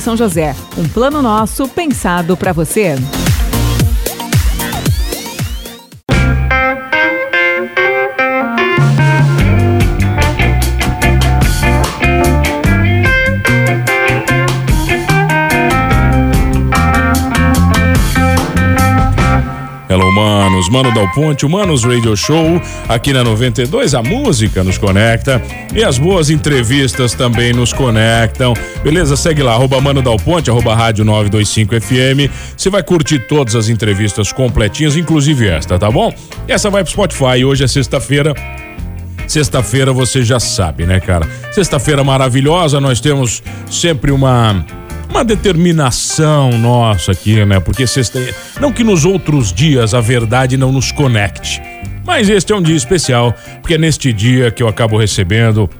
São José. Um plano nosso pensado para você. Hello, Manos, Mano Dal Ponte, Manos Radio Show, aqui na 92, a música nos conecta e as boas entrevistas também nos conectam. Beleza? Segue lá, arroba Mano Dal Ponte, arroba Rádio 925 FM. Você vai curtir todas as entrevistas completinhas, inclusive esta, tá bom? Essa vai pro Spotify, hoje é sexta-feira. Sexta-feira você já sabe, né, cara? Sexta-feira maravilhosa, nós temos sempre uma uma determinação nossa aqui, né? Porque sexta... não que nos outros dias a verdade não nos conecte, mas este é um dia especial, porque é neste dia que eu acabo recebendo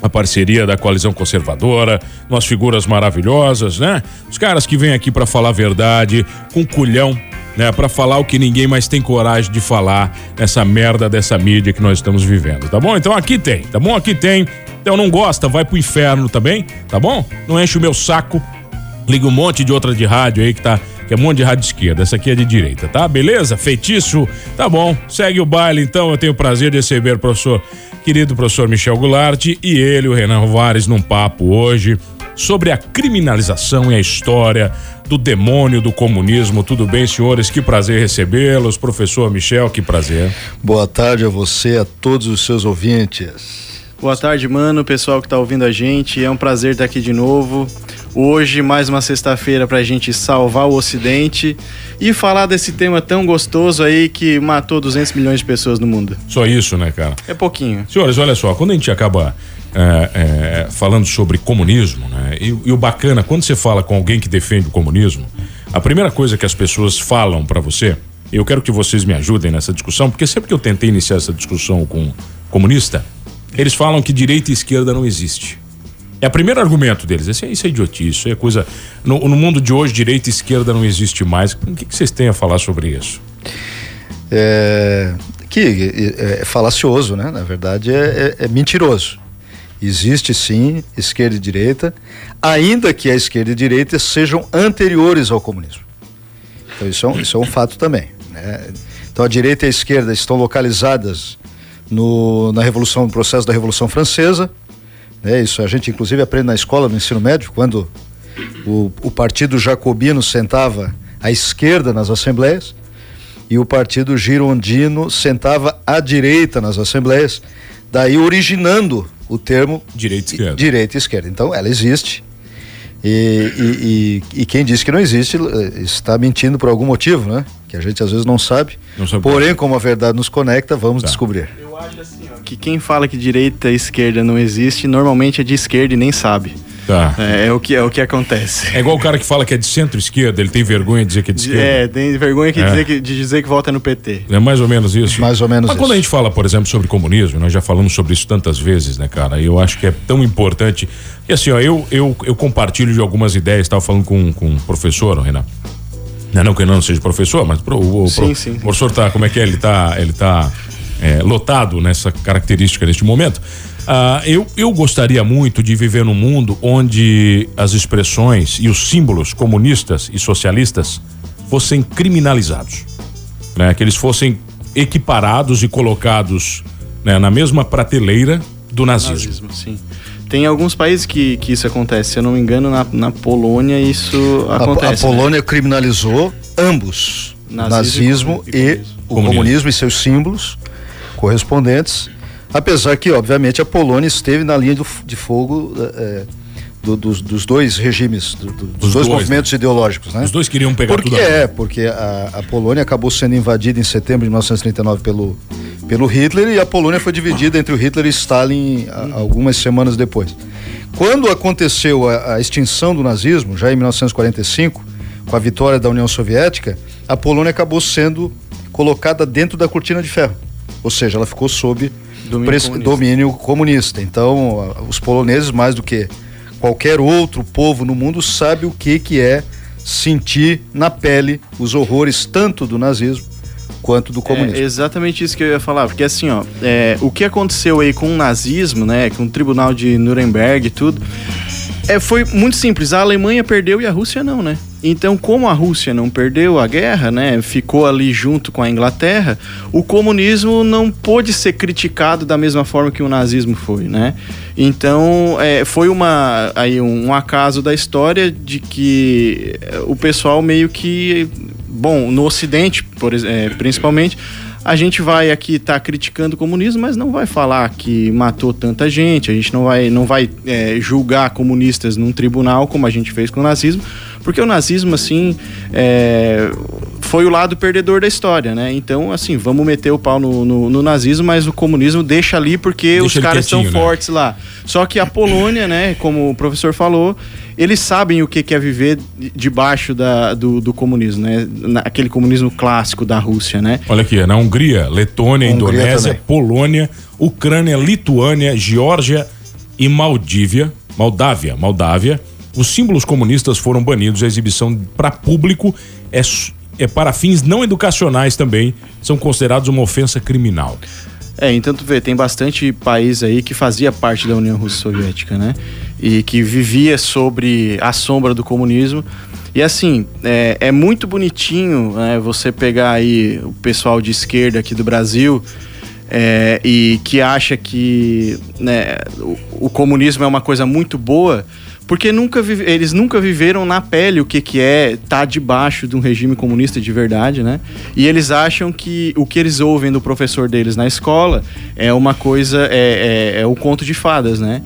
a parceria da coalizão conservadora, umas figuras maravilhosas, né? Os caras que vêm aqui para falar a verdade, com culhão, né? Para falar o que ninguém mais tem coragem de falar nessa merda dessa mídia que nós estamos vivendo, tá bom? Então aqui tem, tá bom? Aqui tem. Então não gosta, vai pro inferno também, tá bom? Não enche o meu saco, Liga um monte de outra de rádio aí que tá. Que é um monte de rádio esquerda. Essa aqui é de direita, tá? Beleza? Feitiço? Tá bom. Segue o baile então. Eu tenho o prazer de receber o professor, querido professor Michel Goulart e ele, o Renan Rovares, num papo hoje sobre a criminalização e a história do demônio do comunismo. Tudo bem, senhores? Que prazer recebê-los. Professor Michel, que prazer. Boa tarde a você, a todos os seus ouvintes. Boa tarde, mano, pessoal que tá ouvindo a gente. É um prazer estar aqui de novo. Hoje, mais uma sexta-feira pra gente salvar o Ocidente e falar desse tema tão gostoso aí que matou 200 milhões de pessoas no mundo. Só isso, né, cara? É pouquinho. Senhores, olha só, quando a gente acaba é, é, falando sobre comunismo, né? E, e, o bacana, quando você fala com alguém que defende o comunismo, a primeira coisa que as pessoas falam para você, eu quero que vocês me ajudem nessa discussão, porque sempre que eu tentei iniciar essa discussão com comunista, eles falam que direita e esquerda não existe. É o primeiro argumento deles. Isso é, isso é idiotice, isso é coisa. No, no, mundo de hoje, direita e esquerda não existe mais. O que, que vocês têm a falar sobre isso? É, que é, é falacioso, né? Na verdade, é, é, é, mentiroso. Existe sim esquerda e direita, ainda que a esquerda e a direita sejam anteriores ao comunismo. Então, isso é um, isso é um fato também. Né? Então, a direita e a esquerda estão localizadas no, na revolução, no processo da Revolução Francesa, é isso a gente inclusive aprende na escola, no ensino médio, quando o, o partido jacobino sentava à esquerda nas assembleias e o partido girondino sentava à direita nas assembleias, daí originando o termo direita e esquerda. Direita e esquerda. Então ela existe. E, e, e, e, quem diz que não existe eh, está mentindo por algum motivo, né? Que a gente às vezes não sabe. Não sabe Porém, como a verdade nos conecta, vamos tá. descobrir. Eu acho assim, que quem fala que direita e esquerda não existe, normalmente é de esquerda e nem sabe. Tá. É, é, o que, é o que acontece. É igual o cara que fala que é de centro-esquerda, ele tem vergonha de dizer que é de esquerda. É, tem vergonha que é. Dizer que, de dizer que vota no PT. É mais ou menos isso. Mais ou menos Mas isso. quando a gente fala, por exemplo, sobre comunismo, nós já falamos sobre isso tantas vezes, né, cara? Eu acho que é tão importante. E assim, ó, eu, eu, eu compartilho de algumas ideias, estava falando com, com um professor, Renan. Não, não que eu não seja professor, mas pro, o, o, sim, pro, sim. o professor tá, como é que é? Ele tá, ele tá é, lotado nessa característica neste momento. Uh, eu, eu gostaria muito de viver num mundo onde as expressões e os símbolos comunistas e socialistas fossem criminalizados, né? Que eles fossem equiparados e colocados né, na mesma prateleira do nazismo. nazismo sim. Tem alguns países que, que isso acontece. Se eu não me engano, na, na Polônia isso acontece. A, a Polônia né? criminalizou ambos, nazismo, nazismo e, e, o comunismo. comunismo e seus símbolos correspondentes, apesar que, obviamente, a Polônia esteve na linha do, de fogo é, do, dos, dos, dois regimes, do, do, dos, dois, dois, movimentos né? ideológicos. Né? Os dois queriam pegar porque, tudo. É, porque a, a, Polônia acabou sendo invadida em setembro de 1939 pelo, pelo Hitler e a Polônia foi dividida entre o Hitler e Stalin a, algumas semanas depois. Quando aconteceu a, a extinção do nazismo, já em 1945, com a vitória da União Soviética, a Polônia acabou sendo colocada dentro da cortina de ferro. Ou seja, ela ficou sob Domínio comunista. domínio comunista. Então, os poloneses, mais do que qualquer outro povo no mundo, sabe o que, que é sentir na pele os horrores tanto do nazismo quanto do comunismo. É exatamente isso que eu ia falar, porque assim, ó, é, o que aconteceu aí com o nazismo, né, com o tribunal de Nuremberg e tudo, é, foi muito simples. A Alemanha perdeu e a Rússia não, né? Então, como a Rússia não perdeu a guerra, né, ficou ali junto com a Inglaterra, o comunismo não pôde ser criticado da mesma forma que o nazismo foi, né? Então, é, foi uma, aí um, um acaso da história de que é, o pessoal meio que, bom, no Ocidente, por, é, principalmente, a gente vai aqui estar criticando o comunismo, mas não vai falar que matou tanta gente, a gente não vai, não vai é, julgar comunistas num tribunal como a gente fez com o nazismo, porque o nazismo, assim, é, foi o lado perdedor da história, né? Então, assim, vamos meter o pau no, no- no nazismo, mas o comunismo deixa ali porque Deixa os caras estão quietinho, né? fortes lá. Só que a Polônia, né, como o professor falou, eles sabem o que é viver de- debaixo da, do, do comunismo, né? Aquele comunismo clássico da Rússia, né? Olha aqui, na Hungria, Letônia, Hungria Indonésia, também. Polônia, Ucrânia, Lituânia, Geórgia e Maldívia, Moldávia, Moldávia, os símbolos comunistas foram banidos. A exibição para público é, é para fins não educacionais também, são considerados uma ofensa criminal. É, tu vê, tem bastante país aí que fazia parte da União Russa Soviética, né? E que vivia sobre a sombra do comunismo. E assim, é, é muito bonitinho né, você pegar aí o pessoal de esquerda aqui do Brasil é, e que acha que né, o, o comunismo é uma coisa muito boa, porque nunca eles nunca viveram na pele o que, que é estar debaixo de um regime comunista de verdade, né? E eles acham que o que eles ouvem do professor deles na escola é uma coisa, é, é, é o conto de fadas, né?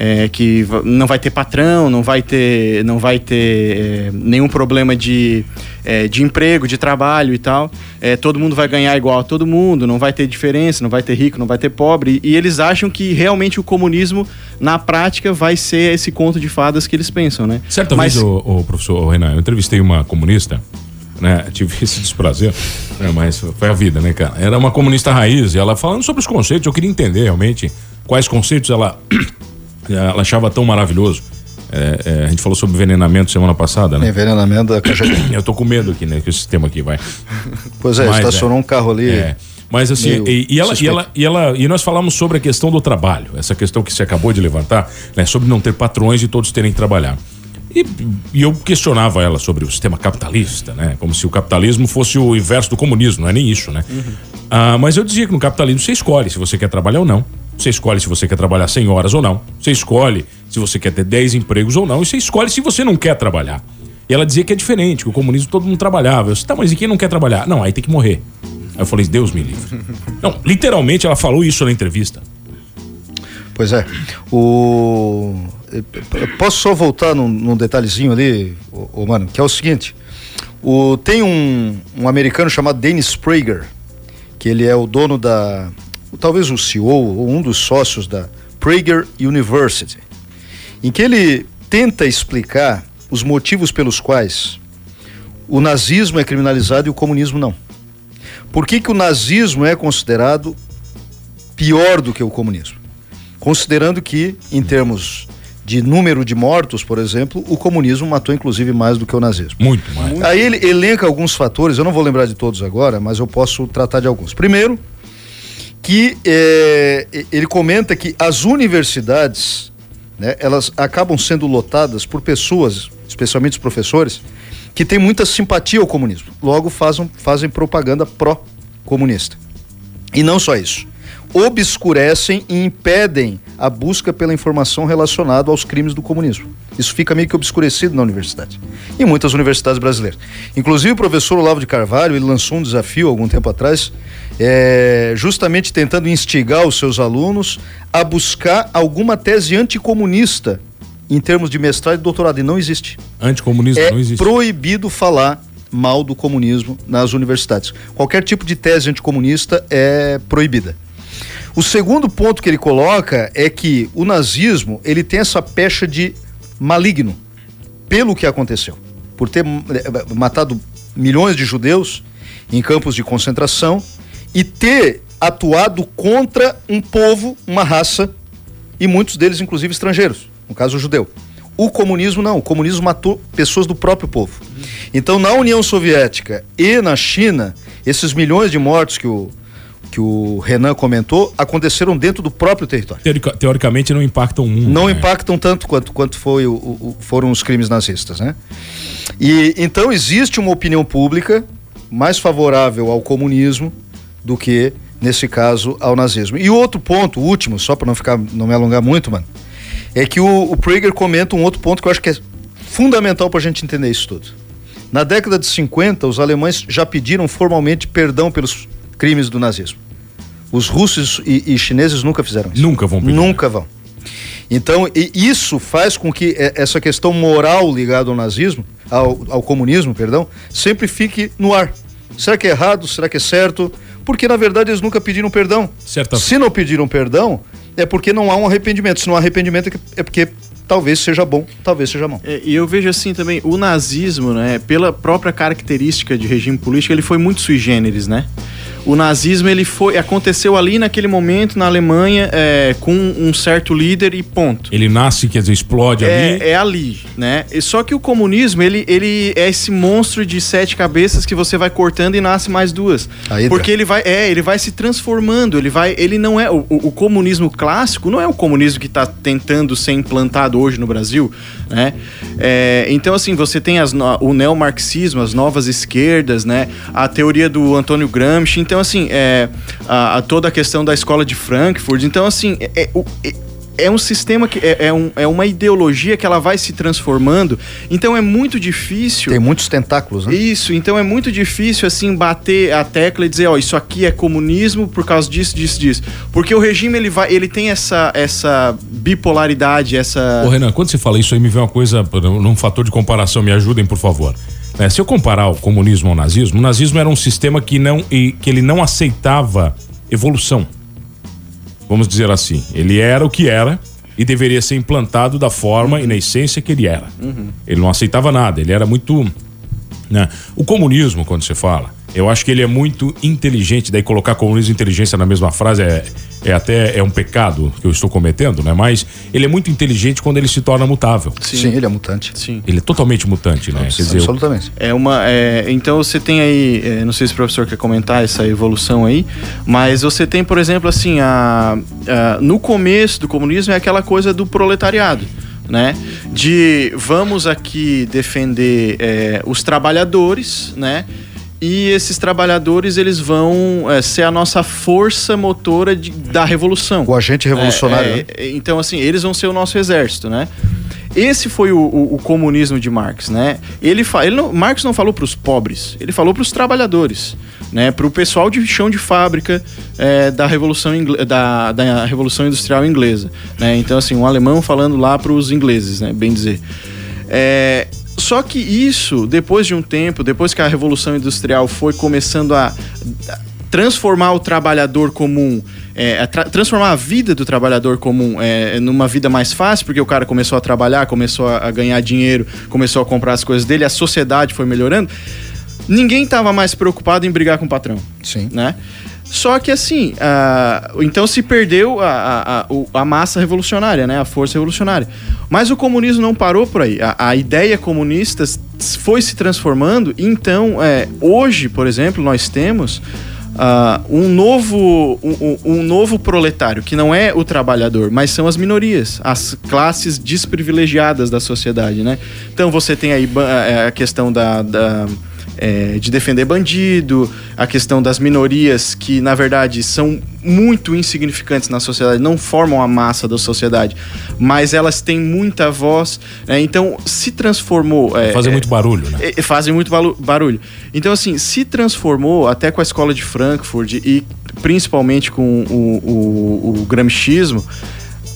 É, que não vai ter patrão, não vai ter, não vai ter é, nenhum problema de, é, de emprego, de trabalho e tal. É, todo mundo vai ganhar igual a todo mundo, não vai ter diferença, não vai ter rico, não vai ter pobre. E, e eles acham que realmente o comunismo, na prática, vai ser esse conto de fadas que eles pensam, né? Certa Mas- vez, o, o professor o Renan, eu entrevistei uma comunista, né? Tive esse desprazer, né, mas foi a vida, né, cara? Era uma comunista raiz e ela falando sobre os conceitos, eu queria entender realmente quais conceitos ela, ela achava tão maravilhoso. É, é, a gente falou sobre envenenamento semana passada, né? Envenenamento da caixa de... Eu tô com medo aqui, né? Com esse sistema aqui, vai. Pois é, Mas, estacionou é. um carro ali. É. Mas assim, e, e ela, e, ela, e ela e nós falamos sobre a questão do trabalho, essa questão que você acabou de levantar, né, sobre não ter patrões e todos terem que trabalhar. E, e eu questionava ela sobre o sistema capitalista, né? Como se o capitalismo fosse o inverso do comunismo, não é nem isso, né? Ah, mas eu dizia que no capitalismo você escolhe se você quer trabalhar ou não. Você escolhe se você quer trabalhar 100 horas ou não. Você escolhe se você quer ter 10 empregos ou não. E você escolhe se você não quer trabalhar. E ela dizia que é diferente, que o comunismo todo mundo trabalhava. Eu disse, tá, mas e quem não quer trabalhar? Não, aí tem que morrer. Aí eu falei, Deus me livre. Não, literalmente ela falou isso na entrevista. Pois é. O... Posso só voltar num, num detalhezinho ali, ô, ô, mano, que é o seguinte. O... Tem um, um americano chamado Dennis Prager, que ele é o dono da. Talvez o CEO ou um dos sócios da Prager University, em que ele tenta explicar os motivos pelos quais o nazismo é criminalizado e o comunismo não. Por que, que o nazismo é considerado pior do que o comunismo? Considerando que, em termos de número de mortos, por exemplo, o comunismo matou inclusive mais do que o nazismo. Muito mais. Aí ele elenca alguns fatores, eu não vou lembrar de todos agora, mas eu posso tratar de alguns. Primeiro, que eh, ele comenta que as universidades, né, elas acabam sendo lotadas por pessoas, especialmente os professores, que têm muita simpatia ao comunismo. Logo fazem, fazem propaganda pró-comunista. E não só isso. Obscurecem e impedem a busca pela informação relacionada aos crimes do comunismo. Isso fica meio que obscurecido na universidade. Em muitas universidades brasileiras. Inclusive o professor Olavo de Carvalho, ele lançou um desafio algum tempo atrás, é, justamente tentando instigar os seus alunos a buscar alguma tese anticomunista em termos de mestrado e doutorado. E não existe. Anticomunismo É não existe. proibido falar mal do comunismo nas universidades. Qualquer tipo de tese anticomunista é proibida. O segundo ponto que ele coloca é que o nazismo ele tem essa pecha de maligno pelo que aconteceu, por ter eh, matado milhões de judeus em campos de concentração e ter atuado contra um povo, uma raça e muitos deles inclusive estrangeiros, no caso o judeu. O comunismo não, o comunismo matou pessoas do próprio povo. Então, na União Soviética e na China, esses milhões de mortos que o, que o Renan comentou aconteceram dentro do próprio território. teoricamente não impactam o mundo. Não né? impactam tanto quanto, quanto foi o, o, foram os crimes nazistas, né? E então existe uma opinião pública mais favorável ao comunismo do que nesse caso ao nazismo. E outro ponto, último, só para não ficar não me alongar muito, mano, é que o, o Prager comenta um outro ponto que eu acho que é fundamental para a gente entender isso tudo. Na década de 50, os alemães já pediram formalmente perdão pelos crimes do nazismo. Os russos e, e chineses nunca fizeram isso. Nunca vão pedir. Nunca vão. Então, isso faz com que essa questão moral ligada ao nazismo, ao, ao comunismo, perdão, sempre fique no ar. Será que é errado? Será que é certo? Porque, na verdade, eles nunca pediram perdão. Certo. Se não pediram perdão, é porque não há um arrependimento. Se não há arrependimento, é porque talvez seja bom, talvez seja bom. É, e eu vejo assim também, o nazismo, né, pela própria característica de regime político, ele foi muito sui generis, né? O nazismo ele foi aconteceu ali naquele momento na Alemanha é, com um certo líder e ponto. Ele nasce, quer dizer, explode é, ali. É ali, né? E só que o comunismo ele, ele é esse monstro de sete cabeças que você vai cortando e nasce mais duas. Porque ele vai é ele vai se transformando. Ele vai ele não é o, o comunismo clássico não é o comunismo que está tentando ser implantado hoje no Brasil, né? É, então assim você tem as, o neomarxismo, as novas esquerdas, né? A teoria do Antônio Gramsci. Então assim, é, a, a toda a questão da escola de Frankfurt. Então, assim, é, é, é um sistema que é, é, um, é, uma ideologia que ela vai se transformando. Então é muito difícil. Tem muitos tentáculos, né? Isso, então é muito difícil assim bater a tecla e dizer, ó, isso aqui é comunismo por causa disso, disso, disso. Porque o regime ele vai, ele tem essa essa bipolaridade, essa Ô Renan, quando você fala isso aí me vem uma coisa, num fator de comparação, me ajudem, por favor. É, se eu comparar o comunismo ao nazismo, o nazismo era um sistema que não e que ele não aceitava evolução. Vamos dizer assim, ele era o que era e deveria ser implantado da forma uhum. e na essência que ele era. Uhum. Ele não aceitava nada, ele era muito, né? O comunismo, quando você fala, eu acho que ele é muito inteligente, daí colocar comunismo e inteligência na mesma frase é, é até é um pecado que eu estou cometendo, né? Mas ele é muito inteligente quando ele se torna mutável. Sim, Sim ele é mutante. Sim. Ele é totalmente mutante, né? Quer dizer, absolutamente. É uma, é, então você tem aí, é, não sei se o professor quer comentar essa evolução aí, mas você tem, por exemplo, assim, a, a no começo do comunismo é aquela coisa do proletariado né? De vamos aqui defender é, os trabalhadores, né? e esses trabalhadores eles vão é, ser a nossa força motora de, da revolução. O agente revolucionário. É, né? é, então, assim, eles vão ser o nosso exército, né? Esse foi o, o, o comunismo de Marx, né? Ele, fa, ele não, Marx não falou para os pobres, ele falou para os trabalhadores, né? Para o pessoal de chão de fábrica é, da revolução da, da revolução industrial inglesa, né? Então assim, um alemão falando lá para os ingleses, né? Bem dizer. É, só que isso, depois de um tempo, depois que a Revolução Industrial foi começando a transformar o trabalhador comum, é, a tra transformar a vida do trabalhador comum é, numa vida mais fácil, porque o cara começou a trabalhar, começou a ganhar dinheiro, começou a comprar as coisas dele, a sociedade foi melhorando. Ninguém estava mais preocupado em brigar com o patrão. Sim. Né? Só que assim, uh, então se perdeu a, a, a, a, massa revolucionária, né? A força revolucionária. Mas o comunismo não parou por aí. A, a ideia comunista foi se transformando. Então, é, hoje, por exemplo, nós temos uh, um, novo, um, um, novo proletário, que não é o trabalhador, mas são as minorias, as classes desprivilegiadas da sociedade, né? Então você tem aí a questão da, da é, de defender bandido, a questão das minorias que, na verdade, são muito insignificantes na sociedade, não formam a massa da sociedade, mas elas têm muita voz, né? então se transformou. É, fazem muito barulho, né? É, fazem muito barulho. Então, assim, se transformou até com a escola de Frankfurt e principalmente com o, o, o gramscismo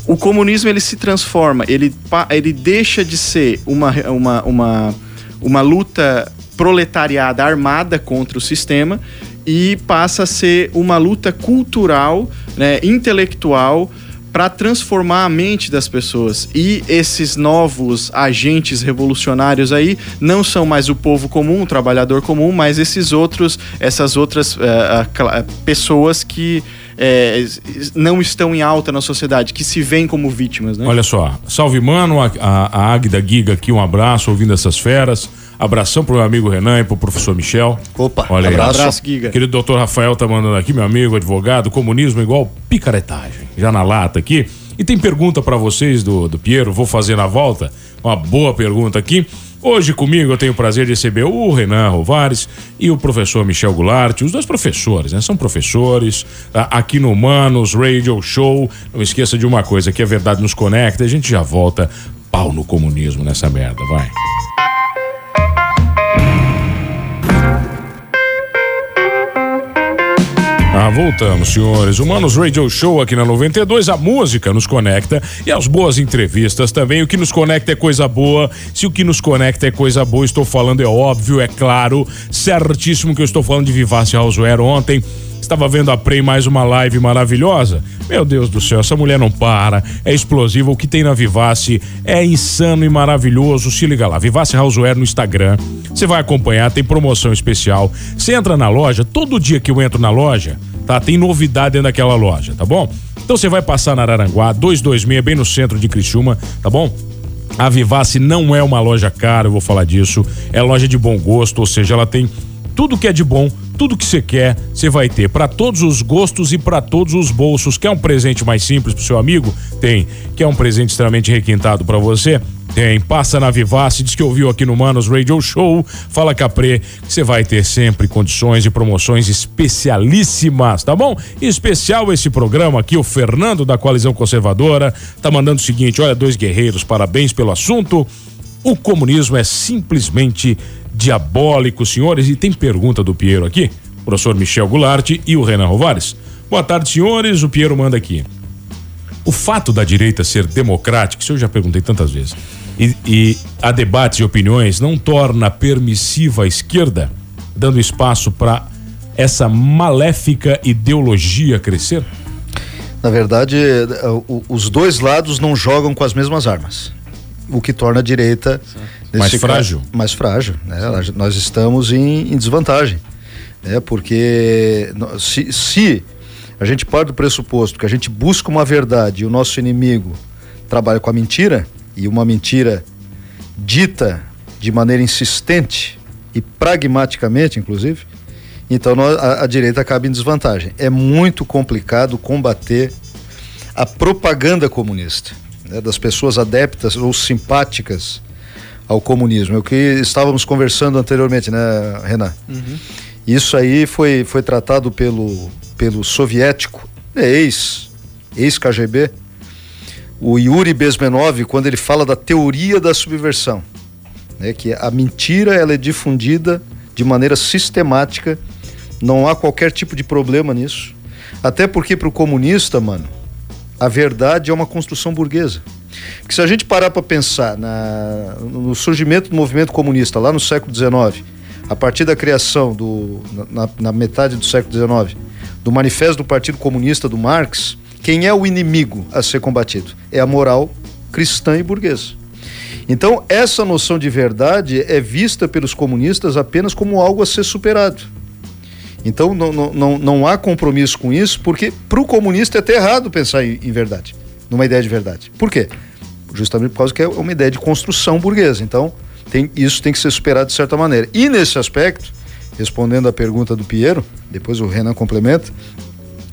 o comunismo ele se transforma, ele, ele deixa de ser uma, uma, uma, uma luta proletariada armada contra o sistema e passa a ser uma luta cultural, né, intelectual, para transformar a mente das pessoas. E esses novos agentes revolucionários aí não são mais o povo comum, o trabalhador comum, mas esses outros, essas outras uh, uh, pessoas que é, não estão em alta na sociedade, que se veem como vítimas, né? Olha só, salve mano, a, a, a Águida Giga aqui, um abraço, ouvindo essas feras. Abração pro meu amigo Renan e pro professor Michel. Opa, Olha aí, abraço. Abraço, Giga. Querido doutor Rafael tá mandando aqui, meu amigo, advogado, comunismo igual picaretagem. Já na lata aqui. E tem pergunta para vocês do, do Piero, vou fazer na volta. Uma boa pergunta aqui. Hoje comigo eu tenho o prazer de receber o Renan Rovares e o professor Michel Goulart, os dois professores, né? São professores tá? aqui no Manos Radio Show. Não esqueça de uma coisa, que a verdade nos conecta. A gente já volta pau no comunismo nessa merda, vai. Ah, voltamos, senhores. Humanos Radio Show aqui na 92. A música nos conecta e as boas entrevistas também. O que nos conecta é coisa boa. Se o que nos conecta é coisa boa, estou falando, é óbvio, é claro, certíssimo que eu estou falando de Vivace Houseware ontem. Estava vendo a Prey mais uma live maravilhosa. Meu Deus do céu, essa mulher não para, é explosiva. O que tem na Vivace é insano e maravilhoso. Se liga lá, Vivace Houseware no Instagram. Você vai acompanhar, tem promoção especial. Você entra na loja, todo dia que eu entro na loja, tá? Tem novidade dentro daquela loja, tá bom? Então você vai passar na Araranguá, 226, bem no centro de Criciúma, tá bom? A Vivace não é uma loja cara, eu vou falar disso. É loja de bom gosto, ou seja, ela tem tudo que é de bom, tudo que você quer, você vai ter para todos os gostos e para todos os bolsos. Quer um presente mais simples pro seu amigo? Tem. Quer um presente extremamente requintado para você? Tem, passa na Vivace, diz que ouviu aqui no Manos Radio Show, fala Caprê, que você vai ter sempre condições e promoções especialíssimas, tá bom? Em especial esse programa aqui, o Fernando da Coalizão Conservadora, tá mandando o seguinte, olha, dois guerreiros, parabéns pelo assunto. O comunismo é simplesmente diabólico, senhores, e tem pergunta do Piero aqui, o professor Michel Goulart e o Renan Rovares. Boa tarde, senhores, o Piero manda aqui. O fato da direita ser democrática, isso eu já perguntei tantas vezes, e, e a debates e opiniões não torna permissiva a esquerda, dando espaço para essa maléfica ideologia crescer? Na verdade, os dois lados não jogam com as mesmas armas. O que torna a direita mais frágil. Caso, mais frágil. Né? Nós estamos em, em desvantagem. Né? Porque se, se a gente parte do pressuposto que a gente busca uma verdade e o nosso inimigo trabalha com a mentira, e uma mentira dita de maneira insistente e pragmaticamente, inclusive, então a, a direita acaba em desvantagem. É muito complicado combater a propaganda comunista, né, das pessoas adeptas ou simpáticas ao comunismo. É o que estávamos conversando anteriormente, né, Renan? Uhum. Isso aí foi, foi tratado pelo, pelo soviético, ex, ex-KGB, o Yuri Bezmenov, quando ele fala da teoria da subversão, né, que a mentira ela é difundida de maneira sistemática, não há qualquer tipo de problema nisso. Até porque para o comunista, mano, a verdade é uma construção burguesa. Porque se a gente parar para pensar na, no surgimento do movimento comunista lá no século XIX, a partir da criação do na, na metade do século XIX do manifesto do Partido Comunista do Marx, quem é o inimigo a ser combatido? É a moral cristã e burguesa. Então, essa noção de verdade é vista pelos comunistas apenas como algo a ser superado. Então, não, não, não há compromisso com isso, porque para o comunista é até errado pensar em, em, verdade, numa ideia de verdade. Por quê? Justamente por causa que é uma ideia de construção burguesa. Então, tem, isso tem que ser superado de certa maneira. E nesse aspecto, respondendo à pergunta do Piero, depois o Renan complementa,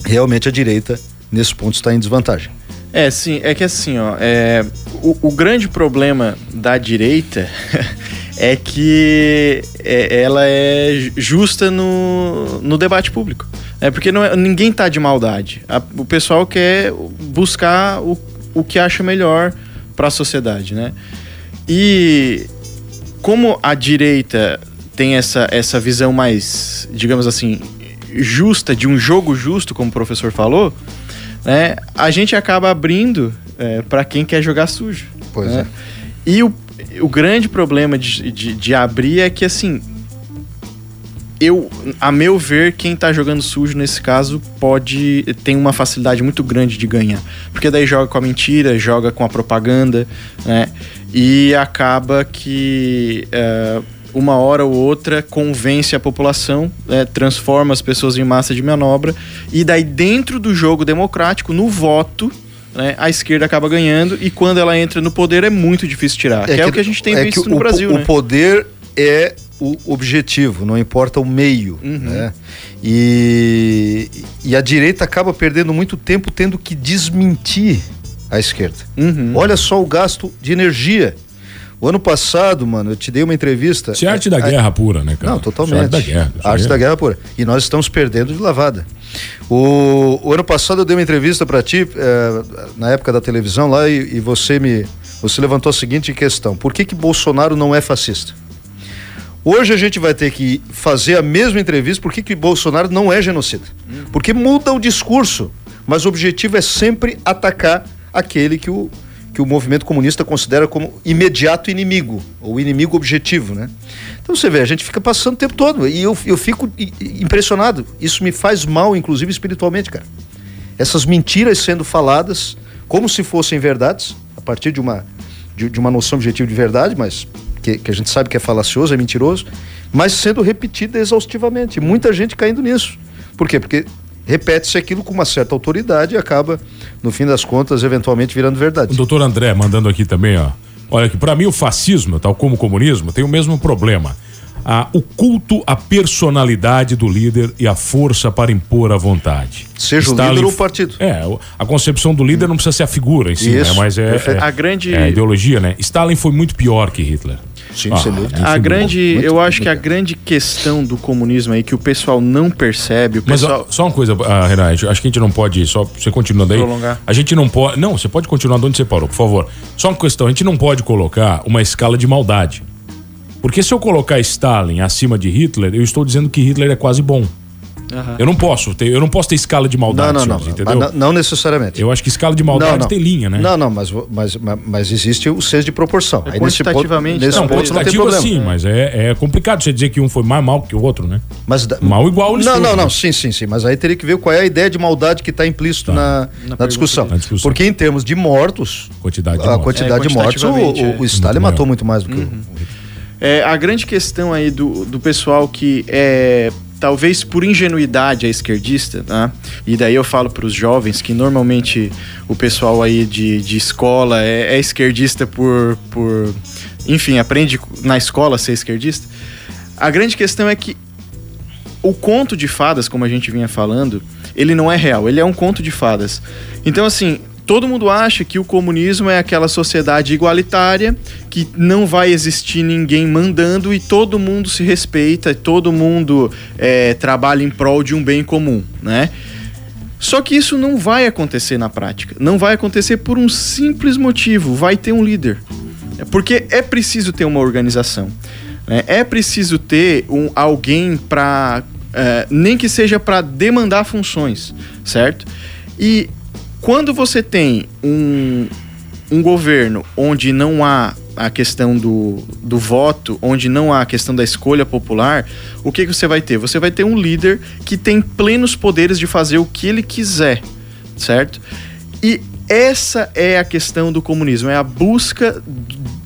realmente a direita nesse ponto está em desvantagem. É, sim, é que assim, ó, é, o, o grande problema da direita é que é, ela é justa no, no debate público. É porque não é, ninguém tá de maldade. A, o pessoal quer buscar o, o que acha melhor para a sociedade, né? E como a direita tem essa, essa visão mais, digamos assim, justa, de um jogo justo, como o professor falou, né, a gente acaba abrindo é, para quem quer jogar sujo. Pois né? é. E o, o grande problema de, de, de, abrir é que, assim, eu, a meu ver, quem tá jogando sujo nesse caso pode tem uma facilidade muito grande de ganhar, porque daí joga com a mentira, joga com a propaganda, né? E acaba que uh, uma hora ou outra convence a população, né? transforma as pessoas em massa de manobra e daí dentro do jogo democrático, no voto né, a esquerda acaba ganhando e quando ela entra no poder é muito difícil tirar. É que, que é o que a gente tem é visto no o, Brasil. O né? poder é o objetivo, não importa o meio. Uhum. Né? E, e a direita acaba perdendo muito tempo tendo que desmentir a esquerda. Uhum. Olha só o gasto de energia. O ano passado, mano, eu te dei uma entrevista. Isso é arte da a, guerra pura, né, cara? Não, totalmente. É arte da guerra. Arte da guerra pura. E nós estamos perdendo de lavada. O, o ano passado eu dei uma entrevista para ti, é, na época da televisão lá, e, e, você me. Você levantou a seguinte questão: por que, que Bolsonaro não é fascista? Hoje a gente vai ter que fazer a mesma entrevista por que, que Bolsonaro não é genocida. Hum. Porque muda o discurso, mas o objetivo é sempre atacar aquele que o, que o movimento comunista considera como imediato inimigo, ou inimigo objetivo, né? Então você vê, a gente fica passando o tempo todo, e eu, eu fico impressionado. Isso me faz mal, inclusive espiritualmente, cara. Essas mentiras sendo faladas como se fossem verdades, a partir de uma, de, de uma noção objetiva de verdade, mas que, que, a gente sabe que é falacioso, é mentiroso, mas sendo repetida exaustivamente. Muita gente caindo nisso. Por quê? Porque repete-se aquilo com uma certa autoridade e acaba, no fim das contas, eventualmente virando verdade. O doutor André mandando aqui também, ó. Olha que para mim o fascismo, tal como o comunismo, tem o mesmo problema. Ah, o culto à personalidade do líder e a força para impor a vontade. Seja Stalin, o líder ou o partido. É, a concepção do líder não precisa ser a figura em si, né? mas é, é, a grande é a ideologia, né? Stalin foi muito pior que Hitler. Sim, ah, sem dúvida. A grande, muito, eu acho que a grande questão do comunismo aí que o pessoal não percebe, pessoal... Mas só uma coisa, uh, Renato, acho que a gente não pode, só você continuando aí, Prolongar. a gente não pode, não, você pode continuar de onde você parou, por favor. Só uma questão, a gente não pode colocar uma escala de maldade. Porque se eu colocar Stalin acima de Hitler, eu estou dizendo que Hitler é quase bom. Uhum. Eu não posso ter, eu não posso ter escala de maldade, não, não, não, entendeu? Não, não, necessariamente. Eu acho que escala de maldade não, não. tem linha, né? Não, não, mas, mas, mas existe o senso de proporção. É Aí quantitativamente, nesse ponto, nesse não, ponto não tem sim, mas é, é complicado você dizer que um foi mais mal que o outro, né? Mas, mal igual eles Não, não, não, sim, sim, sim. Mas aí teria que ver qual é a ideia de maldade que está implícito tá. na, na, na, discussão. na, discussão. Porque em termos de mortos, quantidade de a mortos. quantidade é, de mortos, o, o, o Stalin matou muito mais do que uhum. o. É, a grande questão aí do, do pessoal que é talvez por ingenuidade é esquerdista, né? E daí eu falo para os jovens que normalmente o pessoal aí de, de escola é, é, esquerdista por, por. Enfim, aprende na escola a ser esquerdista. A grande questão é que o conto de fadas, como a gente vinha falando, ele não é real, ele é um conto de fadas. Então, assim, todo mundo acha que o comunismo é aquela sociedade igualitária que não vai existir ninguém mandando e todo mundo se respeita, todo mundo é, trabalha em prol de um bem comum, né? Só que isso não vai acontecer na prática. Não vai acontecer por um simples motivo: vai ter um líder. Porque é preciso ter uma organização. Né? É preciso ter um, alguém para. É, nem que seja para demandar funções, certo? E quando você tem um, um governo onde não há a questão do, do voto, onde não há a questão da escolha popular, o que, que você vai ter? Você vai ter um líder que tem plenos poderes de fazer o que ele quiser, certo? E essa é a questão do comunismo, é a busca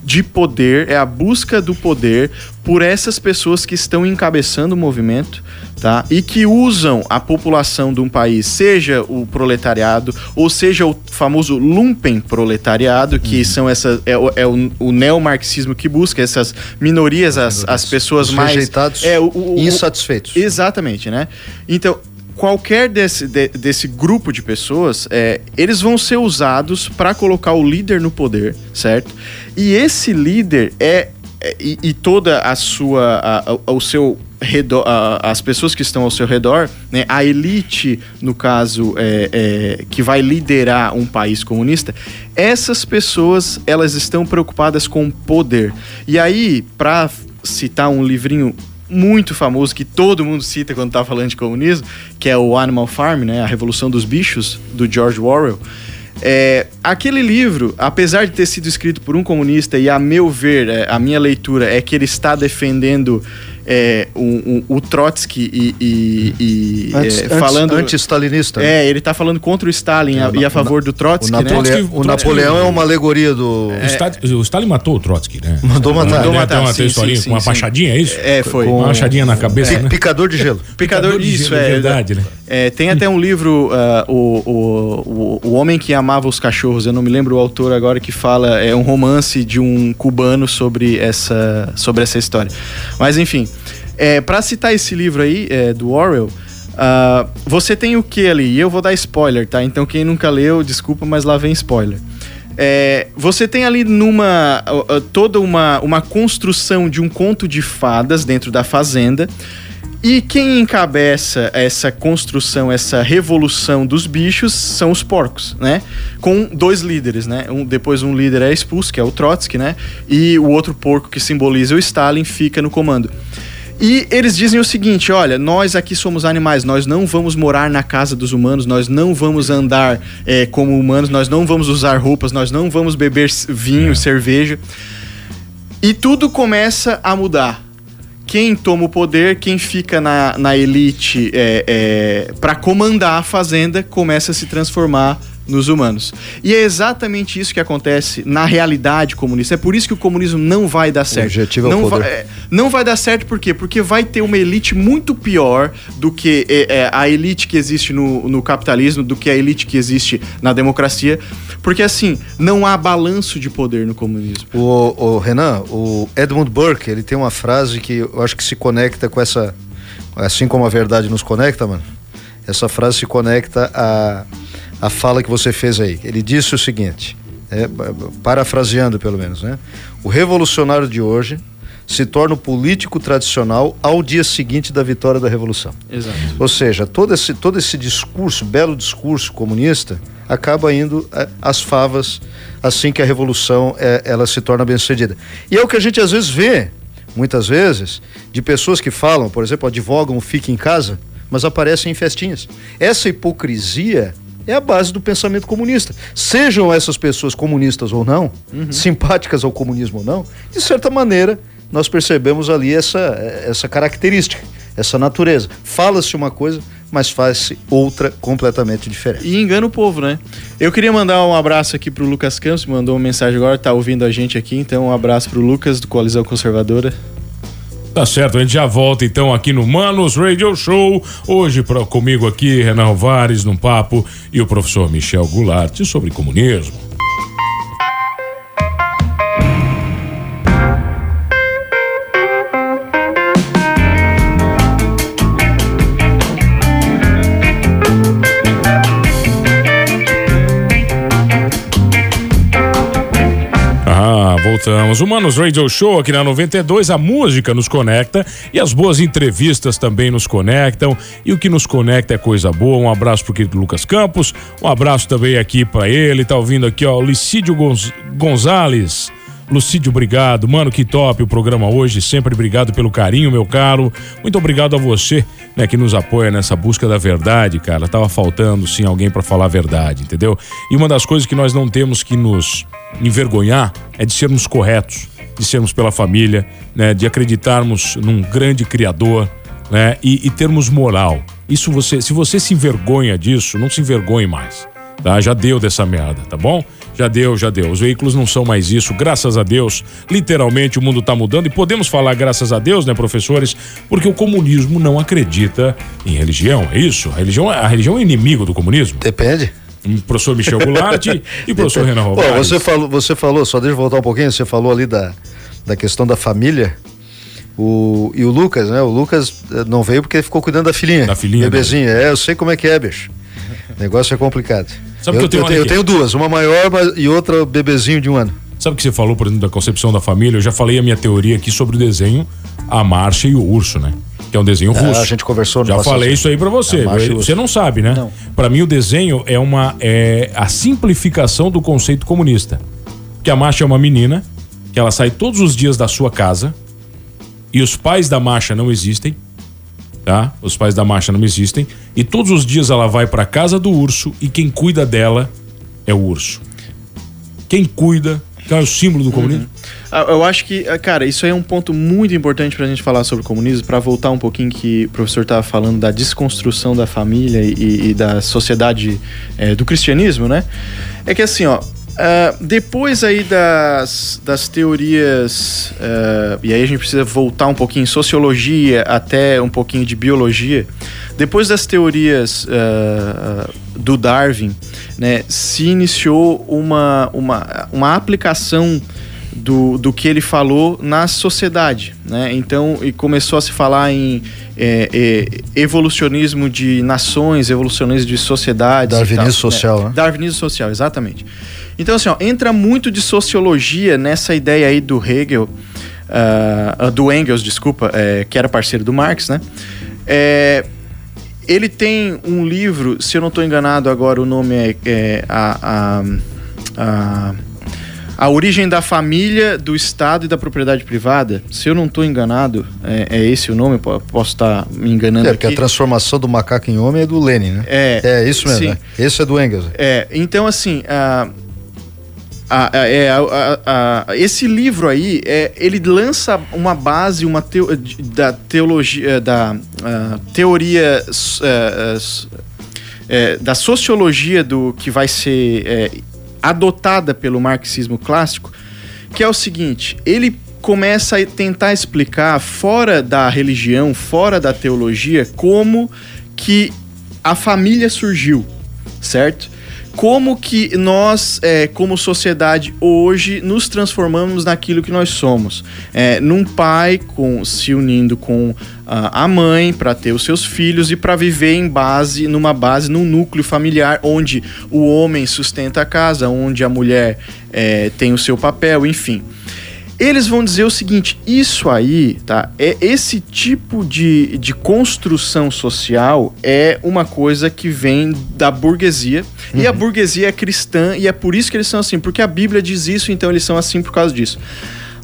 de poder, é a busca do poder por essas pessoas que estão encabeçando o movimento, tá? E que usam a população de um país, seja o proletariado, ou seja o famoso lumpen proletariado, que uhum. são essas é, é o, o neomarxismo que busca essas minorias, as, as pessoas Os mais rejeitados, é, o, o, insatisfeitos. Exatamente, né? Então, qualquer desse, de, desse grupo de pessoas, é, eles vão ser usados para colocar o líder no poder, certo? E esse líder é, é e, e, toda a sua, a, a, o seu redor, a, as pessoas que estão ao seu redor, né, a elite, no caso, é, é, que vai liderar um país comunista, essas pessoas elas estão preocupadas com poder. E aí, para citar um livrinho muito famoso que todo mundo cita quando tá falando de comunismo, que é o Animal Farm, né, a Revolução dos Bichos do George Orwell. É, aquele livro, apesar de ter sido escrito por um comunista e a meu ver, é, a minha leitura é que ele está defendendo é, o, o, o Trotsky e, e, e Antes, é, antes- falando Anti-stalinista. né? é, ele tá falando contra o Stalin a- e a favor do Trotsky, O, né? Napole- Trotsky- o Trotsky- Napoleão é uma alegoria do. O, Stalin, o Stalin matou o Trotsky, né? Mandou matar. Mandou matar. matar, uma sim, historinha sim, com uma sim, machadinha, é isso? É, foi. Uma machadinha na cabeça, né? Picador de gelo. Picador de isso, gelo, é verdade, né? É, tem até um livro, o, o, o, o Homem que Amava os Cachorros, eu não me lembro o autor agora, que fala, é um romance de um cubano sobre essa, sobre essa história. Mas enfim, é, para citar esse livro aí, é, do Orwell, ah, você tem o que ali? E eu vou dar spoiler, tá? Então quem nunca leu, desculpa, mas lá vem spoiler. É, você tem ali numa ah, toda uma, uma construção de um conto de fadas dentro da fazenda e quem encabeça essa construção, essa revolução dos bichos são os porcos, né? Com dois líderes, né? Um, depois um líder é expulso, que é o Trotsky, né? E o outro porco que simboliza o Stalin fica no comando. E eles dizem o seguinte: olha, nós aqui somos animais, nós não vamos morar na casa dos humanos, nós não vamos andar eh, como humanos, nós não vamos usar roupas, nós não vamos beber vinho, cerveja. E tudo começa a mudar. Quem toma o poder, quem fica na, na elite é, é, para comandar a fazenda, começa a se transformar nos humanos. E é exatamente isso que acontece na realidade comunista. É por isso que o comunismo não vai dar certo. objetivo é o não poder. vai, é, não vai dar certo por quê? Porque vai ter uma elite muito pior do que é, é, a elite que existe no, no capitalismo, do que a elite que existe na democracia. Porque assim, não há balanço de poder no comunismo. O, o Renan, o Edmund Burke, ele tem uma frase que eu acho que se conecta com essa. Assim como a verdade nos conecta, mano. Essa frase se conecta à, à fala que você fez aí. Ele disse o seguinte, é, parafraseando pelo menos, né? O revolucionário de hoje se torna o político tradicional ao dia seguinte da vitória da revolução. Exato. Ou seja, todo esse, todo esse discurso, belo discurso comunista, acaba indo eh, às favas assim que a revolução eh, ela se torna bem sucedida. E é o que a gente às vezes vê, muitas vezes, de pessoas que falam, por exemplo, advogam fique em casa, mas aparecem em festinhas. Essa hipocrisia é a base do pensamento comunista. Sejam essas pessoas comunistas ou não, simpáticas ao comunismo ou não, de certa maneira nós percebemos ali essa, essa característica, essa natureza. Fala-se uma coisa, mas faz-se outra completamente diferente. E engana o povo, né? Eu queria mandar um abraço aqui pro Lucas Campos, mandou uma mensagem agora, tá ouvindo a gente aqui, então um abraço pro Lucas do Coalizão Conservadora. Tá certo, a gente já volta então aqui no Manos Radio Show. Hoje pra, comigo aqui, Renan Alvares, num papo, e o professor Michel Goulart sobre comunismo. Voltamos. O Manos Radio Show aqui na 92, a música nos conecta e as boas entrevistas também nos conectam. E o que nos conecta é coisa boa. Um abraço pro querido Lucas Campos, um abraço também aqui pra ele. Tá ouvindo aqui, ó, Licídio Gonz- Gonzalez. Lucídio, obrigado. Mano, que top o programa hoje. Sempre obrigado pelo carinho, meu caro. Muito obrigado a você, né, que nos apoia nessa busca da verdade, cara. Tava faltando, sim, alguém pra falar a verdade, entendeu? E uma das coisas que nós não temos que nos envergonhar é de sermos corretos, de sermos pela família, né, de acreditarmos num grande criador, né, e, e termos moral. Isso você, se você se envergonha disso, não se envergonhe mais. Tá? Já deu dessa merda, tá bom? Já deu, já deu. Os veículos não são mais isso, graças a Deus. Literalmente o mundo tá mudando e podemos falar graças a Deus, né, professores? Porque o comunismo não acredita em religião, é isso? A religião, a religião é inimigo do comunismo. Depende. O professor Michel Goulart e o professor Renan Pô, Rovares. você falou, você falou, só deixa eu voltar um pouquinho, você falou ali da, da questão da família. O, e o Lucas, né? O Lucas eh, não veio porque ficou cuidando da filhinha. Da filhinha, Bebezinho. É, eu sei como é que é, bicho. O negócio é complicado. Sabe que eu tenho- eu, tenho, eu tenho duas, uma maior mas- e outra bebezinho de um ano. Sabe o que você falou, por exemplo, da concepção da família? Eu já falei a minha teoria aqui sobre o desenho A Marcha e o Urso, né? Que é um desenho russo. a gente conversou no Já falei isso aí pra você. Você não sabe, né? Pra mim o desenho é uma é a simplificação do conceito comunista. Que a Marcha é uma menina que ela sai todos os dias da sua casa e os pais da Marcha não existem, tá? Os pais da Marcha não existem e todos os dias ela vai pra casa do urso e quem cuida dela é o urso. Quem cuida Qual é o símbolo do comunismo? Ah, Eu acho que, ah, cara, isso aí é um ponto muito importante pra gente falar sobre o comunismo, pra voltar um pouquinho que o professor tava falando da desconstrução da família e, e da sociedade eh, do cristianismo, né? É que assim, ó, ah, depois aí das, das teorias, ah, e aí a gente precisa voltar um pouquinho em sociologia até um pouquinho de biologia, depois das teorias ah, do Darwin, né, se iniciou uma, uma, uma aplicação do, do que ele falou na sociedade, né? Então, e começou a se falar em é, é, evolucionismo de nações, evolucionismo de sociedades. Darwinismo tal, social, né? Darwinismo social, exatamente. Então, assim, ó, entra muito de sociologia nessa ideia aí do Hegel, ah, do Engels, desculpa, é, que era parceiro do Marx, né? É, ele tem um livro, se eu não estou enganado agora, o nome é, é a, a, a, a Origem da Família, do Estado e da Propriedade Privada. Se eu não estou enganado, é, é esse o nome, po- posso estar me enganando É, porque a aqui. transformação do macaco em homem é do Lenin, né? É, É isso mesmo, né? Esse é do Engels. É, então assim, a, a- a- é, a- a- a- esse livro aí, é, ele lança uma base, uma teo- da teologia, da ah, teoria é, é, da sociologia do que vai ser é, adotada pelo marxismo clássico, que é o seguinte, ele começa a tentar explicar fora da religião, fora da teologia, como que a família surgiu, certo? Como que nós, é, como sociedade, hoje nos transformamos naquilo que nós somos. É, num pai com, se unindo com a mãe para ter os seus filhos e para viver em base, numa base, num núcleo familiar onde o homem sustenta a casa, onde a mulher é, tem o seu papel, enfim. Eles vão dizer o seguinte: isso aí, tá? É esse tipo de, de construção social é uma coisa que vem da burguesia. E a burguesia é cristã, e é por isso que eles são assim, porque a Bíblia diz isso, então eles são assim por causa disso.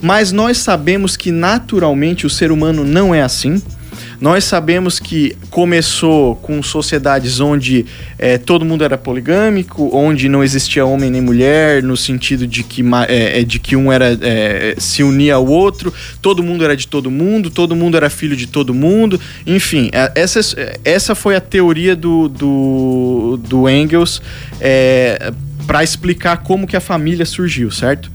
Mas nós sabemos que naturalmente o ser humano não é assim. Nós sabemos que começou com sociedades onde eh, todo mundo era poligâmico, onde não existia homem nem mulher, no sentido de que, eh, de que um era eh, se unia ao outro, todo mundo era de todo mundo, todo mundo era filho de todo mundo. Enfim, essa, essa foi a teoria do, do, do Engels para explicar como que a família surgiu, certo?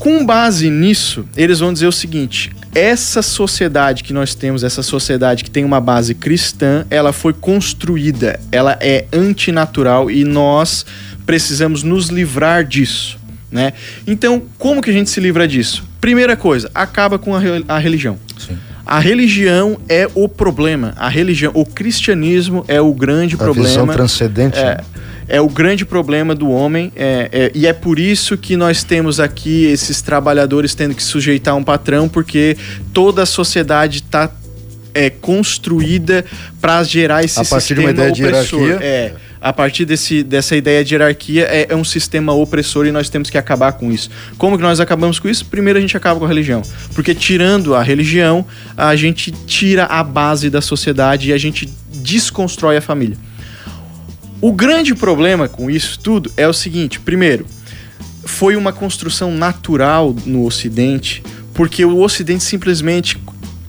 Com base nisso, eles vão dizer o seguinte: essa sociedade que nós temos, essa sociedade que tem uma base cristã, ela foi construída, ela é antinatural e nós precisamos nos livrar disso, né? Então, como que a gente se livra disso? Primeira coisa, acaba com a, re- a religião. Sim. A religião é o problema. A religião, o cristianismo é o grande A problema. visão transcendente. É, né? É o grande problema do homem, é, é- e é por isso que nós temos aqui esses trabalhadores tendo que sujeitar um patrão, porque toda a sociedade está construída para gerar esse A partir de sistema uma ideia de opressor. hierarquia. É, a partir desse, dessa ideia de hierarquia é, é um sistema opressor e nós temos que acabar com isso. Como que nós acabamos com isso? Primeiro a gente acaba com a religião, porque tirando a religião a gente tira a base da sociedade e a gente desconstrói a família. O grande problema com isso tudo é o seguinte: primeiro, foi uma construção natural no Ocidente, porque o Ocidente simplesmente,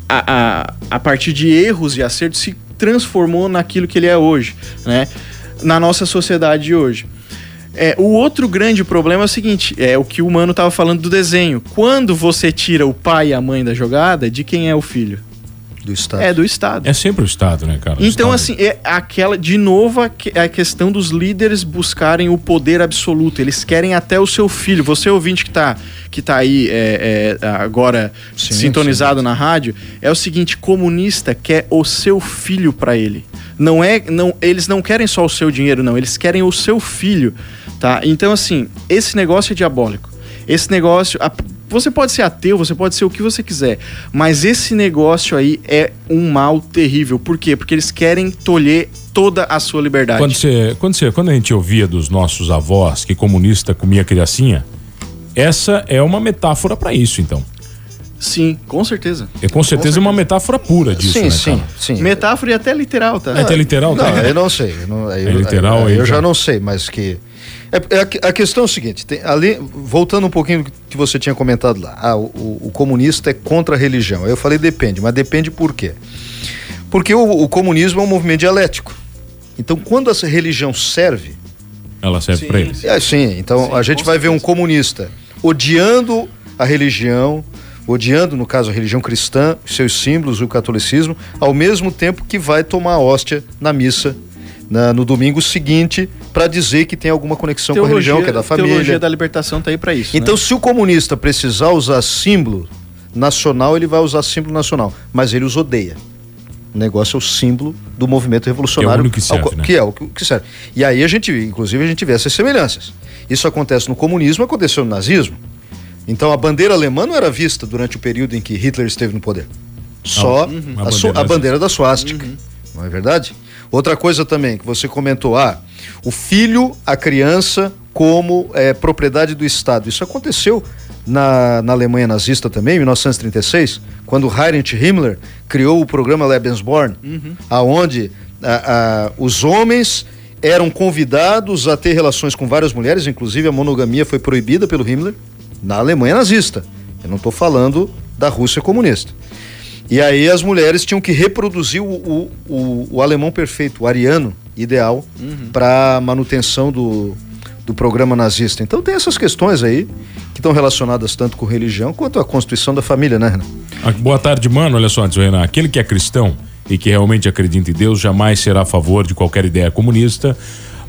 a, a, a partir de erros e acertos, se transformou naquilo que ele é hoje, né? Na nossa sociedade de hoje. É, o outro grande problema é o seguinte: é o que o Mano estava falando do desenho. Quando você tira o pai e a mãe da jogada, de quem é o filho? Do Estado. É do Estado. É sempre o Estado, né, cara? O Então, Estado. assim, é aquela, de novo, a que- a questão dos líderes buscarem o poder absoluto. Eles querem até o seu filho. Você ouvinte que tá, que tá aí é, é, agora Sim, sintonizado na rádio, é o seguinte: comunista quer o seu filho para ele. Não é, não, eles não querem só o seu dinheiro, não. Eles querem o seu filho, tá? Então, assim, esse negócio é diabólico. Esse negócio, a- você pode ser ateu, você pode ser o que você quiser, mas esse negócio aí é um mal terrível. Por quê? Porque eles querem tolher toda a sua liberdade. Quando, você, quando, você, quando a gente ouvia dos nossos avós que comunista comia criancinha, essa é uma metáfora para isso, então. Sim, com certeza. É com certeza uma metáfora pura disso, sim, né, sim, cara? sim. Metáfora e até literal, tá? É até literal, Não, tá? eu não sei. eu não- eu, É literal eu, aí, eu já então. não sei, mas que É, é a, a, questão é o seguinte, tem, ali, voltando um pouquinho do que você tinha comentado lá, ah, o, o, comunista é contra a religião. Eu falei depende, mas depende por quê? Porque o, o comunismo é um movimento dialético. Então, quando essa religião serve. Ela serve para eles. É, sim, então sim, a gente vai ver um comunista odiando a religião, odiando, no caso, a religião cristã, seus símbolos, o catolicismo, ao mesmo tempo que vai tomar a hóstia na missa na, no domingo seguinte para dizer que tem alguma conexão teologia, com a religião, que é da família. A teologia da libertação tá aí para isso. Então, né? se o comunista precisar usar símbolo nacional, ele vai usar símbolo nacional, mas ele os odeia. O negócio é o símbolo do movimento revolucionário. Que é o que serve, ao, né? que é o que serve. E aí a gente, inclusive, a gente vê essas semelhanças. Isso acontece no comunismo, aconteceu no nazismo. Então a bandeira alemã não era vista durante o período em que Hitler esteve no poder. Só uhum. a, bandeira, a, bandeira da suástica. Uhum. Não é verdade? Outra coisa também que você comentou, ah, o filho, a criança como é, propriedade do Estado. Isso aconteceu na, na Alemanha nazista também, em 1936, quando Heinrich Himmler criou o programa Lebensborn, uhum. aonde a, a, os homens eram convidados a ter relações com várias mulheres, inclusive a monogamia foi proibida pelo Himmler na Alemanha nazista. Eu não estou falando da Rússia comunista. E aí as mulheres tinham que reproduzir o, o, o, o alemão perfeito, o ariano ideal, uhum. para manutenção do, do programa nazista. Então tem essas questões aí que estão relacionadas tanto com religião quanto à constituição da família, né, Renan? Ah, boa tarde, mano. Olha só, antes, Renan. Aquele que é cristão e que realmente acredita em Deus jamais será a favor de qualquer ideia comunista.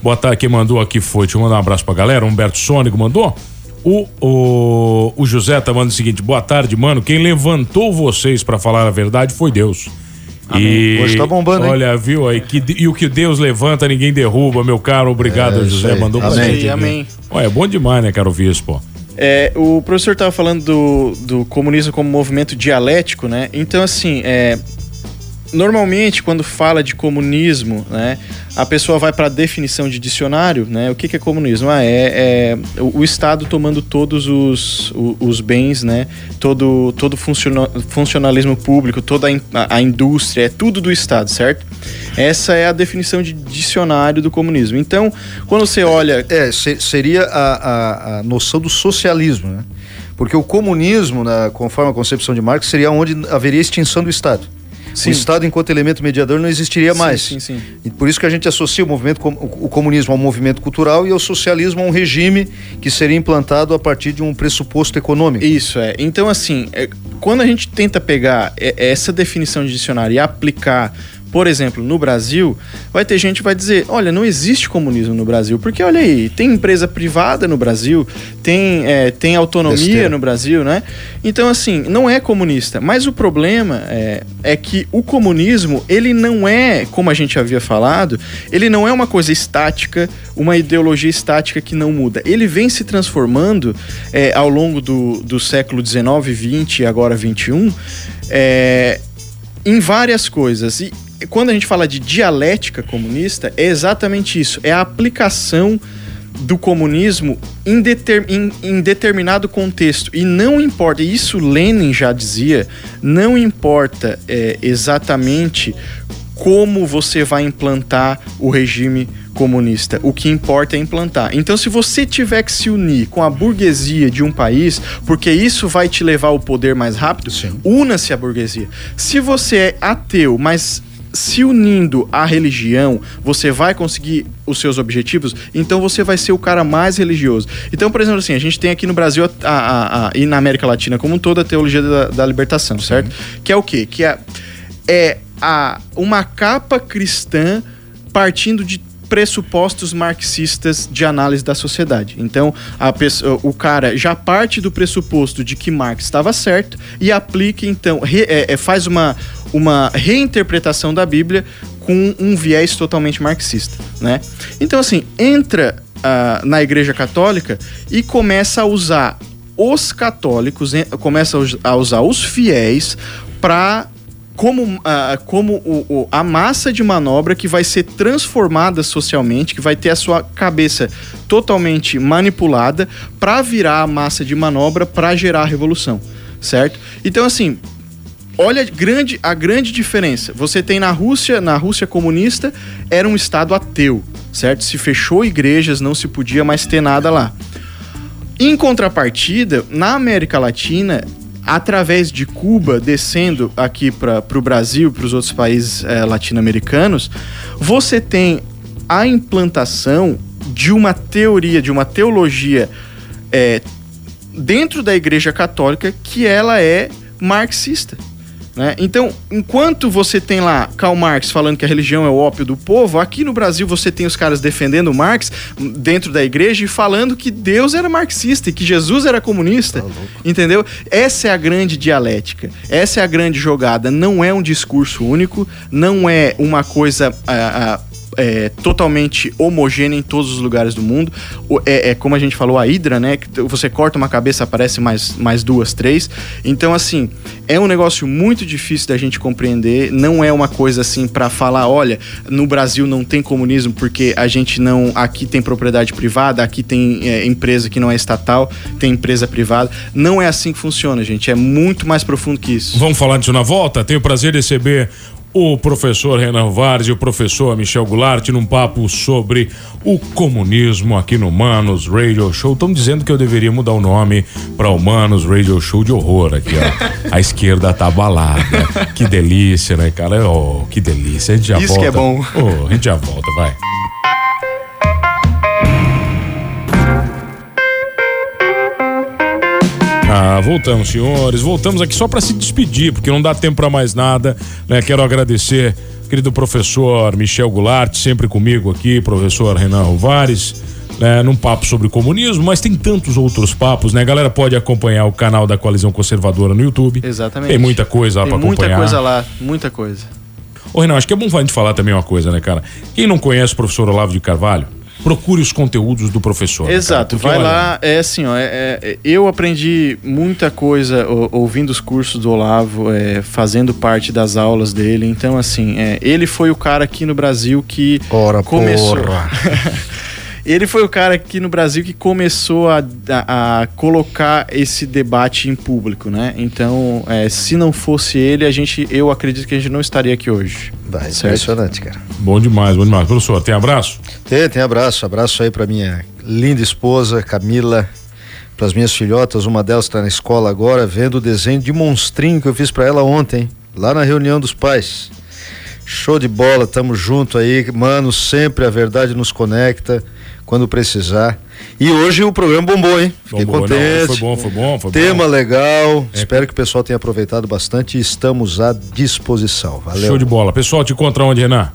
Boa tarde, quem mandou aqui foi. Deixa eu mandar um abraço pra galera. Humberto Sônico mandou. O, o, o José tá mandando o seguinte: boa tarde, mano. Quem levantou vocês para falar a verdade foi Deus. Amém. E Hoje tá bombando, Olha, hein? viu aí, que, e o que Deus levanta, ninguém derruba, meu caro. Obrigado, é, José. Mandou pra amém, gente. Amém. Olha, é bom demais, né, caro Bispo? É, o professor estava falando do, do comunismo como movimento dialético, né? Então, assim, é, normalmente quando fala de comunismo, né, a pessoa vai para a definição de dicionário, né? O que, que é comunismo? Ah, é, é o, Estado tomando todos os, os, bens, né? Todo todo funcionalismo público, toda a, indústria, é tudo do Estado, certo? Essa é a definição de dicionário do comunismo. Então, quando você olha, é seria a, a, a noção do socialismo, né? Porque o comunismo, né, conforme a concepção de Marx, seria onde haveria extinção do Estado. Sim. O Estado, enquanto elemento mediador, não existiria mais. Sim, sim, e por isso que a gente associa o movimento, o comunismo a um movimento cultural e o socialismo a um regime que seria implantado a partir de um pressuposto econômico. Isso é. Então, assim, é, quando a gente tenta pegar essa definição de dicionário e aplicar por exemplo, no Brasil, vai ter gente que vai dizer: olha, não existe comunismo no Brasil, porque olha aí, tem empresa privada no Brasil, tem, é, tem autonomia Besteira. no Brasil, né? Então, assim, não é comunista. Mas o problema é, é que o comunismo, ele não é, como a gente havia falado, ele não é uma coisa estática, uma ideologia estática que não muda. Ele vem se transformando é, ao longo do, do século XIX, XX e agora XXI. É, em várias coisas. E quando a gente fala de dialética comunista, é exatamente isso. É a aplicação do comunismo em, deter, em, em, determinado contexto. E não importa, isso Lenin já dizia, não importa é, exatamente como você vai implantar o regime comunista. O que importa é implantar. Então, se você tiver que se unir com a burguesia de um país, porque isso vai te levar ao poder mais rápido, una-se à burguesia. Se você é ateu, mas se unindo à religião, você vai conseguir os seus objetivos, então você vai ser o cara mais religioso. Então, por exemplo, assim, a gente tem aqui no Brasil a, a, a, e na América Latina como um todo a teologia da, da libertação, certo? Que é o quê? Que é, é a, uma capa cristã partindo de pressupostos marxistas de análise da sociedade. Então, pessoa, o cara já parte do pressuposto de que Marx estava certo e aplica, então, re, é, é, faz uma, uma reinterpretação da Bíblia com um viés totalmente marxista, né? Então, assim, entra uh, na Igreja Católica e começa a usar os católicos, começa a usar os fiéis para como, uh, como o, o, a massa de manobra que vai ser transformada socialmente, que vai ter a sua cabeça totalmente manipulada para virar a massa de manobra para gerar a revolução, certo? Então, assim, olha grande, a grande diferença. Você tem na Rússia, na Rússia comunista, era um estado ateu certo? Se fechou igrejas, não se podia mais ter nada lá. Em contrapartida, na América Latina, através de Cuba, descendo aqui para o Brasil, para os outros países é, latino-americanos, você tem a implantação de uma teoria, de uma teologia é, dentro da Igreja Católica que ela é marxista. Né? Então, enquanto você tem lá Karl Marx falando que a religião é o ópio do povo, aqui no Brasil você tem os caras defendendo Marx dentro da igreja e falando que Deus era marxista e que Jesus era comunista. Tá entendeu? Essa é a grande dialética. Essa é a grande jogada. Não é um discurso único, não é uma coisa. Ah, ah, é, totalmente homogênea em todos os lugares do mundo. É, é, como a gente falou, a Hidra, né? Que você corta uma cabeça, aparece mais, mais duas, três. Então, assim, é um negócio muito difícil da gente compreender. Não é uma coisa assim para falar, olha, no Brasil não tem comunismo porque a gente não. Aqui tem propriedade privada, aqui tem é, empresa que não é estatal, tem empresa privada. Não é assim que funciona, gente. É muito mais profundo que isso. Vamos falar disso na volta? Tenho o prazer de receber o professor Renan Vars e o professor Michel Goulart num papo sobre o comunismo aqui no Manos Radio Show. Estão dizendo que eu deveria mudar o nome para o Manos Radio Show de horror aqui, ó. A esquerda tá abalada. Que delícia, né, cara? Oh, que delícia. A gente já Isso volta. que é bom. Oh, a gente já volta, vai. Ah, voltamos, senhores. Voltamos aqui só para se despedir, porque não dá tempo para mais nada. Né? Quero agradecer, querido professor Michel Goulart, sempre comigo aqui, professor Renan Rovares. Né, num papo sobre comunismo, mas tem tantos outros papos, né? A galera pode acompanhar o canal da Coalizão Conservadora no YouTube. Exatamente. Tem muita coisa lá para acompanhar. Muita coisa lá, muita coisa. Ô, Renan, acho que é bom a gente falar também uma coisa, né, cara? Quem não conhece o professor Olavo de Carvalho, procure os conteúdos do professor. Né, Exato, né, vai olha... lá, é assim, ó, é, é, eu aprendi muita coisa ouvindo os cursos do Olavo, é, fazendo parte das aulas dele, então assim, é, ele foi o cara aqui no Brasil que Ora, começou... Ele foi o cara aqui no Brasil que começou a, a, a colocar esse debate em público, né? Então, é, se não fosse ele, a gente, eu acredito que a gente não estaria aqui hoje. Vai, impressionante, cara. Bom demais, bom demais. Professor, tem abraço? Tem, tem abraço. Abraço aí para minha linda esposa, Camila, para as minhas filhotas. Uma delas está na escola agora, vendo o desenho de monstrinho que eu fiz para ela ontem, lá na reunião dos pais. Show de bola, tamo junto aí, mano. Sempre a verdade nos conecta quando precisar. E hoje o programa bombou, hein? Fiquei bombou, contente. Não, foi bom, foi bom, foi Tema bom. legal. É. Espero que o pessoal tenha aproveitado bastante e estamos à disposição. Valeu. Show de bola. Pessoal, te encontra onde, Renan?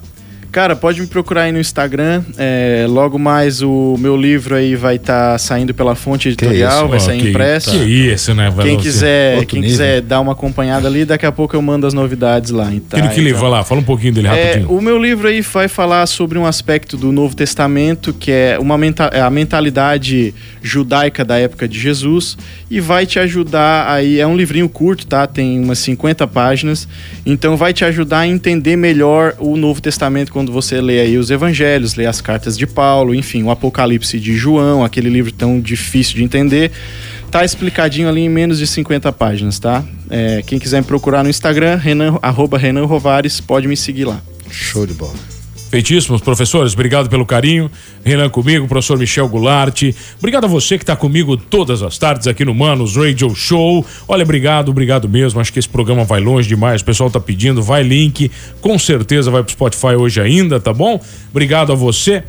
Cara, pode me procurar aí no Instagram. É, logo mais o meu livro aí vai estar tá saindo pela fonte editorial, vai sair impresso. Que isso, né? Vai quem quiser, quem quiser dar uma acompanhada ali, daqui a pouco eu mando as novidades lá. Então, que, que livro? Vai lá, fala um pouquinho dele é, rapidinho. O meu livro aí vai falar sobre um aspecto do Novo Testamento, que é uma menta é a mentalidade judaica da época de Jesus e vai te ajudar aí, é um livrinho curto, tá? Tem umas 50 páginas, então vai te ajudar a entender melhor o Novo Testamento quando você lê aí os evangelhos, lê as cartas de Paulo, enfim, o Apocalipse de João, aquele livro tão difícil de entender, tá explicadinho ali em menos de 50 páginas, tá? É, quem quiser me procurar no Instagram, Renan, arroba Renan Rovares, pode me seguir lá. Show de bola. Feitíssimos, professores, obrigado pelo carinho. Renan comigo, professor Michel Goulart. Obrigado a você que está comigo todas as tardes aqui no Manos Radio Show. Olha, obrigado, obrigado mesmo. Acho que esse programa vai longe demais. O pessoal tá pedindo, vai link. Com certeza vai pro Spotify hoje ainda, tá bom? Obrigado a você.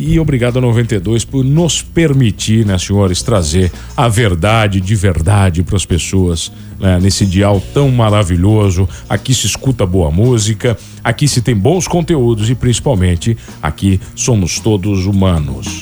E obrigado a 92 por nos permitir, né, senhores, trazer a verdade de verdade para as pessoas né, nesse dial tão maravilhoso. Aqui se escuta boa música, aqui se tem bons conteúdos e principalmente aqui somos todos humanos.